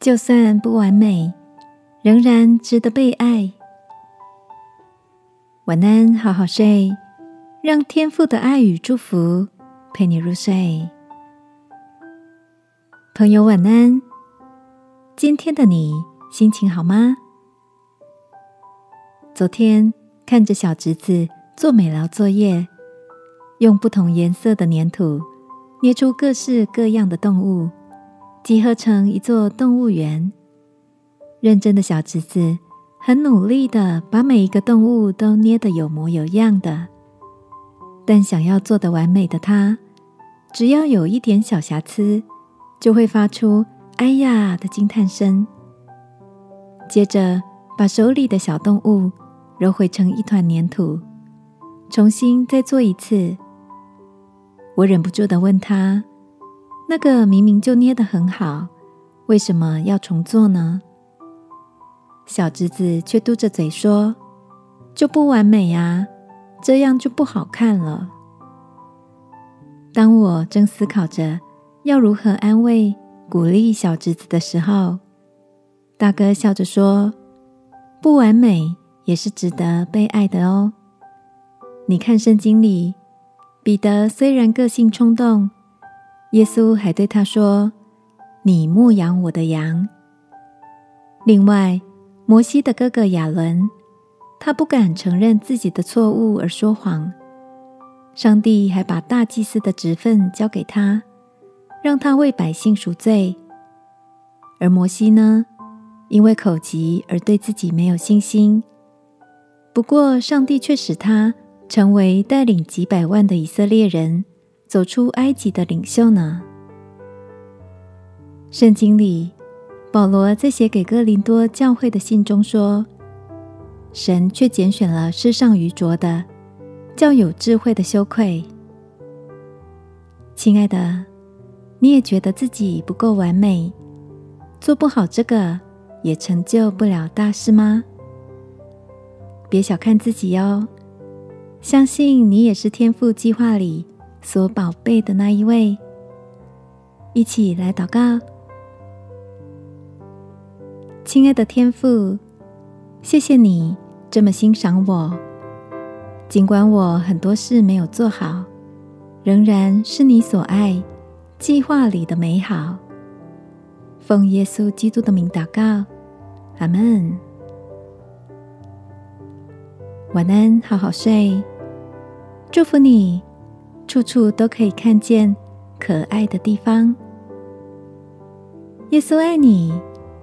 就算不完美，仍然值得被爱。晚安，好好睡，让天赋的爱与祝福陪你入睡。朋友，晚安。今天的你心情好吗？昨天看着小侄子做美劳作业，用不同颜色的粘土捏出各式各样的动物。集合成一座动物园。认真的小侄子很努力的把每一个动物都捏得有模有样的，但想要做的完美的他，只要有一点小瑕疵，就会发出“哎呀”的惊叹声。接着把手里的小动物揉回成一团粘土，重新再做一次。我忍不住的问他。那个明明就捏得很好，为什么要重做呢？小侄子却嘟着嘴说：“就不完美呀，这样就不好看了。”当我正思考着要如何安慰、鼓励小侄子的时候，大哥笑着说：“不完美也是值得被爱的哦。你看圣经里，彼得虽然个性冲动。”耶稣还对他说：“你牧养我的羊。”另外，摩西的哥哥亚伦，他不敢承认自己的错误而说谎，上帝还把大祭司的职分交给他，让他为百姓赎罪。而摩西呢，因为口疾而对自己没有信心。不过，上帝却使他成为带领几百万的以色列人。走出埃及的领袖呢？圣经里，保罗在写给哥林多教会的信中说：“神却拣选了世上愚拙的，叫有智慧的羞愧。”亲爱的，你也觉得自己不够完美，做不好这个，也成就不了大事吗？别小看自己哟，相信你也是天赋计划里。所宝贝的那一位，一起来祷告。亲爱的天父，谢谢你这么欣赏我，尽管我很多事没有做好，仍然是你所爱计划里的美好。奉耶稣基督的名祷告，阿门。晚安，好好睡，祝福你。处处都可以看见可爱的地方。耶稣爱你，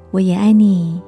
我也爱你。